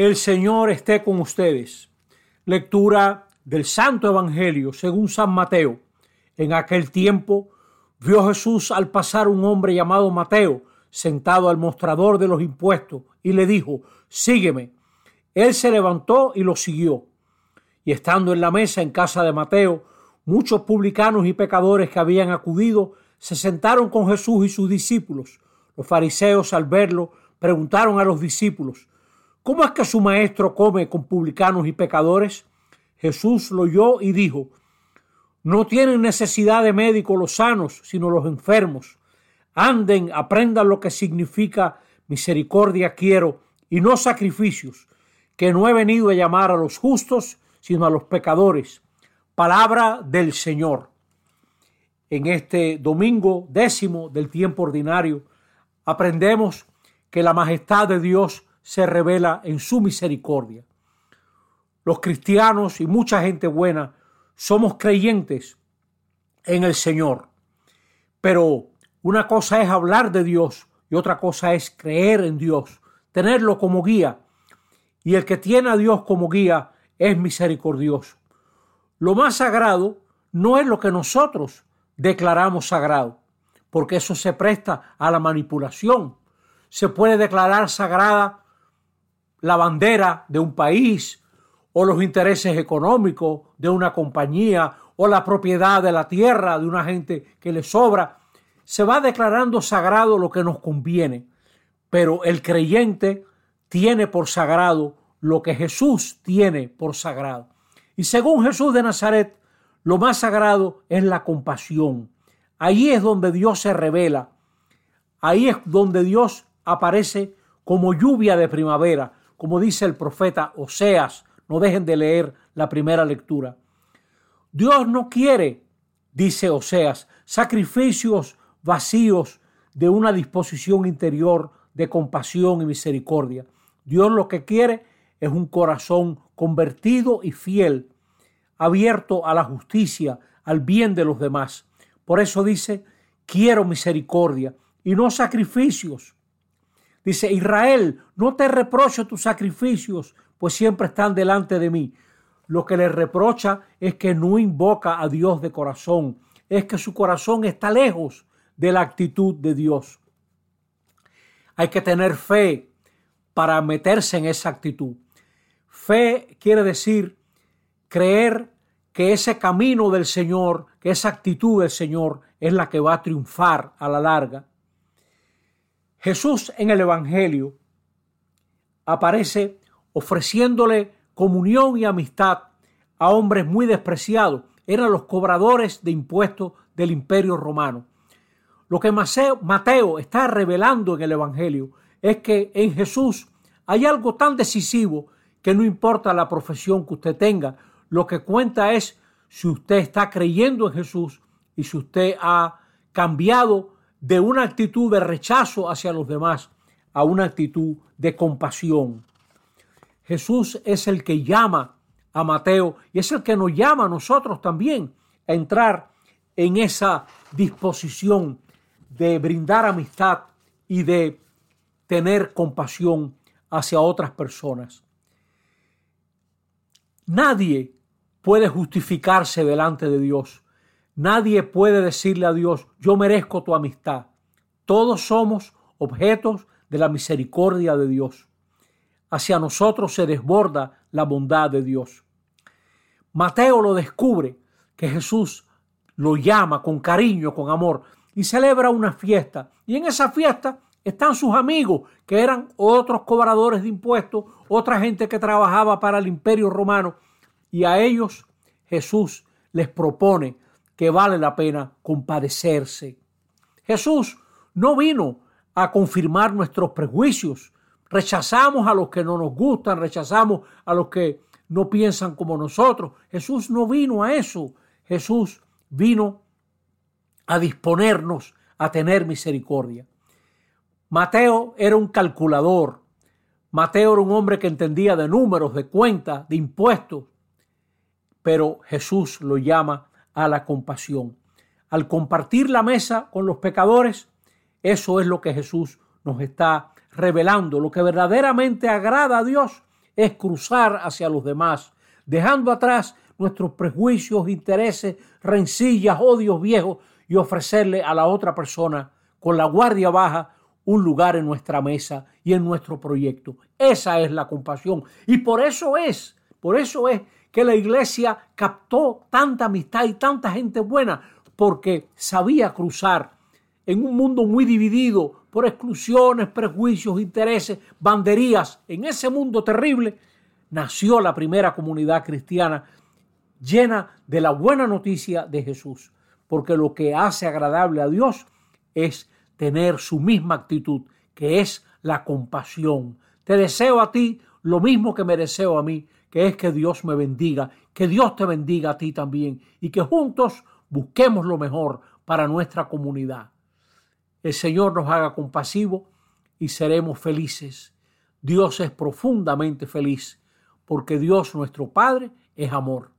El Señor esté con ustedes. Lectura del Santo Evangelio según San Mateo. En aquel tiempo vio Jesús al pasar un hombre llamado Mateo sentado al mostrador de los impuestos y le dijo, sígueme. Él se levantó y lo siguió. Y estando en la mesa en casa de Mateo, muchos publicanos y pecadores que habían acudido se sentaron con Jesús y sus discípulos. Los fariseos al verlo preguntaron a los discípulos, ¿cómo es que su maestro come con publicanos y pecadores? Jesús lo oyó y dijo, no tienen necesidad de médicos los sanos, sino los enfermos. Anden, aprendan lo que significa misericordia quiero y no sacrificios, que no he venido a llamar a los justos, sino a los pecadores. Palabra del Señor. En este domingo décimo del tiempo ordinario, aprendemos que la majestad de Dios se revela en su misericordia. Los cristianos y mucha gente buena somos creyentes en el Señor, pero una cosa es hablar de Dios y otra cosa es creer en Dios, tenerlo como guía. Y el que tiene a Dios como guía es misericordioso. Lo más sagrado no es lo que nosotros declaramos sagrado, porque eso se presta a la manipulación. Se puede declarar sagrada la bandera de un país o los intereses económicos de una compañía o la propiedad de la tierra de una gente que le sobra. Se va declarando sagrado lo que nos conviene, pero el creyente tiene por sagrado lo que Jesús tiene por sagrado. Y según Jesús de Nazaret, lo más sagrado es la compasión. Ahí es donde Dios se revela. Ahí es donde Dios aparece como lluvia de primavera, como dice el profeta Oseas. No dejen de leer la primera lectura. Dios no quiere, dice Oseas, sacrificios vacíos de una disposición interior de compasión y misericordia. Dios lo que quiere es un corazón convertido y fiel, abierto a la justicia, al bien de los demás. Por eso dice, quiero misericordia y no sacrificios. Dice, Israel, no te reprocho tus sacrificios, pues siempre están delante de mí. Lo que le reprocha es que no invoca a Dios de corazón, es que su corazón está lejos de la actitud de Dios. Hay que tener fe para meterse en esa actitud. Fe quiere decir creer que ese camino del Señor, que esa actitud del Señor es la que va a triunfar a la larga. Jesús en el Evangelio aparece ofreciéndole comunión y amistad a hombres muy despreciados. Eran los cobradores de impuestos del imperio romano. Lo que Mateo está revelando en el Evangelio es que en Jesús hay algo tan decisivo que no importa la profesión que usted tenga, lo que cuenta es si usted está creyendo en Jesús y si usted ha cambiado de una actitud de rechazo hacia los demás a una actitud de compasión. Jesús es el que llama a Mateo y es el que nos llama a nosotros también a entrar en esa disposición de brindar amistad y de tener compasión hacia otras personas. Nadie puede justificarse delante de Dios. Nadie puede decirle a Dios, yo merezco tu amistad. Todos somos objetos de la misericordia de Dios. Hacia nosotros se desborda la bondad de Dios. Mateo lo descubre que Jesús lo llama con cariño, con amor, y celebra una fiesta. Y en esa fiesta están sus amigos, que eran otros cobradores de impuestos, otra gente que trabajaba para el imperio romano, y a ellos Jesús les propone que vale la pena compadecerse. Jesús no vino a confirmar nuestros prejuicios. Rechazamos a los que no nos gustan, rechazamos a los que no piensan como nosotros. Jesús no vino a eso. Jesús vino a disponernos a tener misericordia. Mateo era un calculador. Mateo era un hombre que entendía de números, de cuentas, de impuestos. Pero Jesús lo llama a la compasión. Al compartir la mesa con los pecadores, eso es lo que Jesús nos está revelando. Lo que verdaderamente agrada a Dios es cruzar hacia los demás, dejando atrás nuestros prejuicios, intereses, rencillas, odios viejos y ofrecerle a la otra persona con la guardia baja un lugar en nuestra mesa y en nuestro proyecto. Esa es la compasión. Y por eso es, por eso es que la iglesia captó tanta amistad y tanta gente buena, porque sabía cruzar en un mundo muy dividido por exclusiones, prejuicios, intereses, banderías. En ese mundo terrible nació la primera comunidad cristiana llena de la buena noticia de Jesús, porque lo que hace agradable a Dios es tener su misma actitud, que es la compasión. Te deseo a ti lo mismo que me deseo a mí, que es que Dios me bendiga, que Dios te bendiga a ti también y que juntos busquemos lo mejor para nuestra comunidad. El Señor nos haga compasivo y seremos felices. Dios es profundamente feliz porque Dios nuestro Padre es amor.